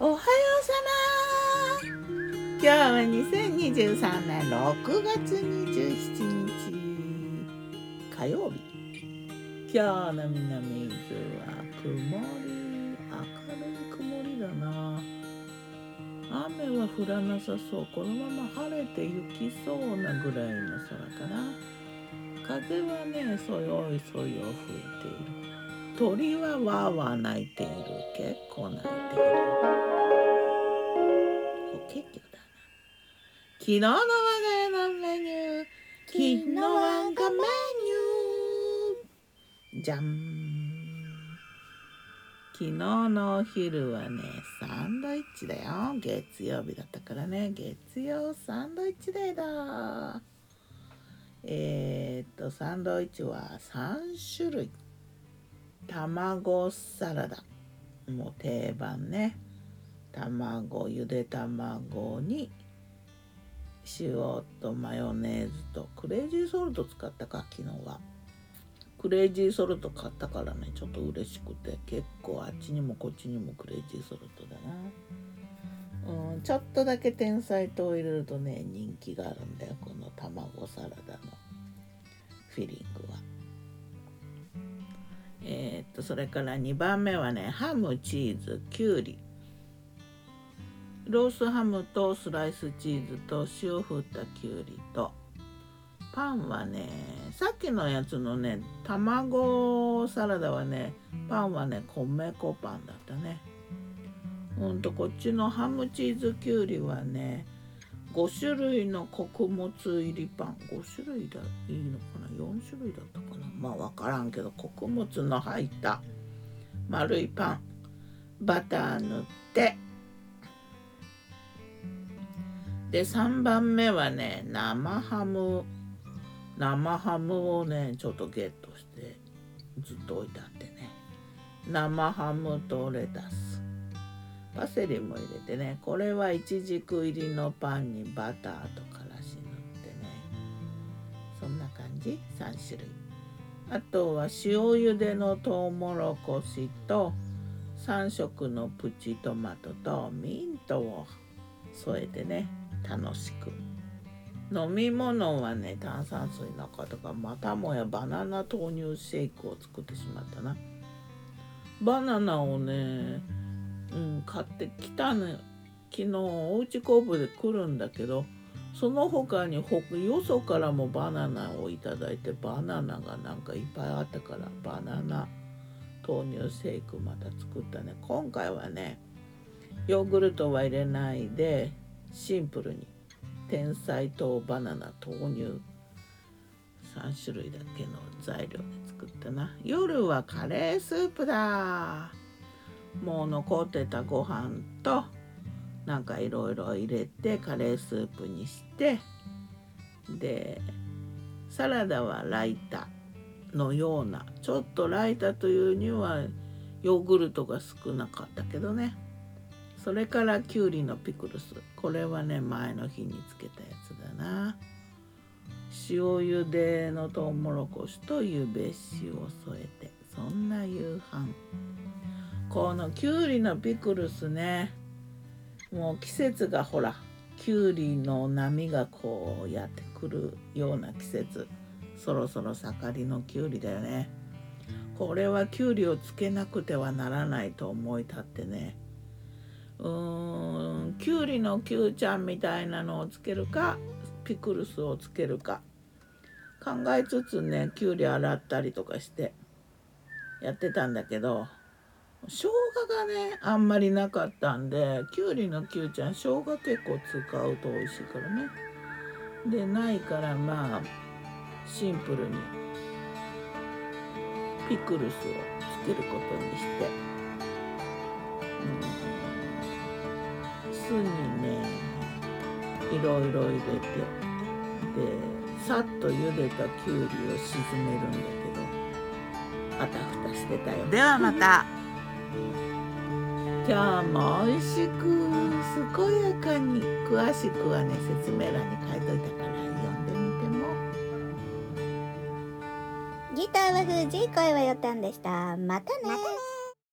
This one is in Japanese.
おはようさま。今日は2023年6月27日火曜日。今日の南伊豆は曇り明るい曇りだな。雨は降らなさそうこのまま晴れて雪そうなぐらいの空かな風はねそよいそよ吹いている。鳥はわーわー鳴い。てい。る結構鳴い。てい。るケってことだな昨日の我が家のメニュー昨日我がメニューじゃん昨日のお昼はねサンドイッチだよ月曜日だったからね月曜サンドイッチデーだえー、っとサンドイッチは3種類卵サラダ。もう定番ね。卵ゆで卵に塩とマヨネーズとクレイジーソルト使ったか昨日は。クレイジーソルト買ったからねちょっと嬉しくて。結構あっちにもこっちにもクレイジーソルトだな。うんちょっとだけ天才糖を入れるとね人気があるんだよこの卵サラダの。フィリング、とそれから2番目はねハムチーズきゅうりロースハムとスライスチーズと塩振ったきゅうりと。パンはねさっきのやつのね卵サラダはねパンはね米粉パンだったね。ほんとこっちのハムチーズきゅうりはね5種類の穀物入りパン。5種類だいいのかな？4種類だったかな？まあ分からんけど穀物の入った丸いパン。バター塗って。で3番目はね生ハム。生ハムをねちょっとゲットしてずっと置いてあってね。生ハムとレタス。パセリも入れてね。これはイチジク入りのパンにバターとからし塗ってね。そんな感じ。3種類。あとは塩茹でのトウモロコシと3色のプチトマトとミントを添えてね。楽しく。飲み物はね炭酸水のかとかまたもやバナナ豆乳シェイクを作ってしまったな。バナナをねうん買ってきたの昨日おうち工房で来るんだけどその他によそからもバナナをいただいてバナナがなんかいっぱいあったからバナナ豆乳シェイクまた作ったね。今回はねヨーグルトは入れないでシンプルに。天才糖バナナ豆乳。3種類だけの材料で作ったな。夜はカレースープだ。もう残ってたご飯となんかいろいろ入れてカレースープにしてでサラダはライタのようなちょっとライタというにはヨーグルトが少なかったけどね。それからきゅうりのピクルス。これはね前の日につけたやつだな。塩茹でのとうもろこしとゆべしを添えてそんな夕飯。このきゅうりのピクルスねもう季節がほらきゅうりの波がこうやってくるような季節そろそろ盛りのきゅうりだよね。これはきゅうりをつけなくてはならないと思い立ってね。うーんきゅうりのきゅうちゃんみたいなのをつけるかピクルスをつけるか。考えつつねきゅうり洗ったりとかしてやってたんだけど生姜がねあんまりなかったんできゅうりのきゅうちゃん生姜結構使うと美味しいからね。でないからまあシンプルにピクルスをつけることにして、うん。酢にねいろいろ入れてでさっと茹でたきゅうりを沈めるんだけどあたふたしてたよ。ではまた。今日も美味しく健やかに詳しくはね説明欄に書いといたから読んでみても。ギターは藤井声はよたんでした。またね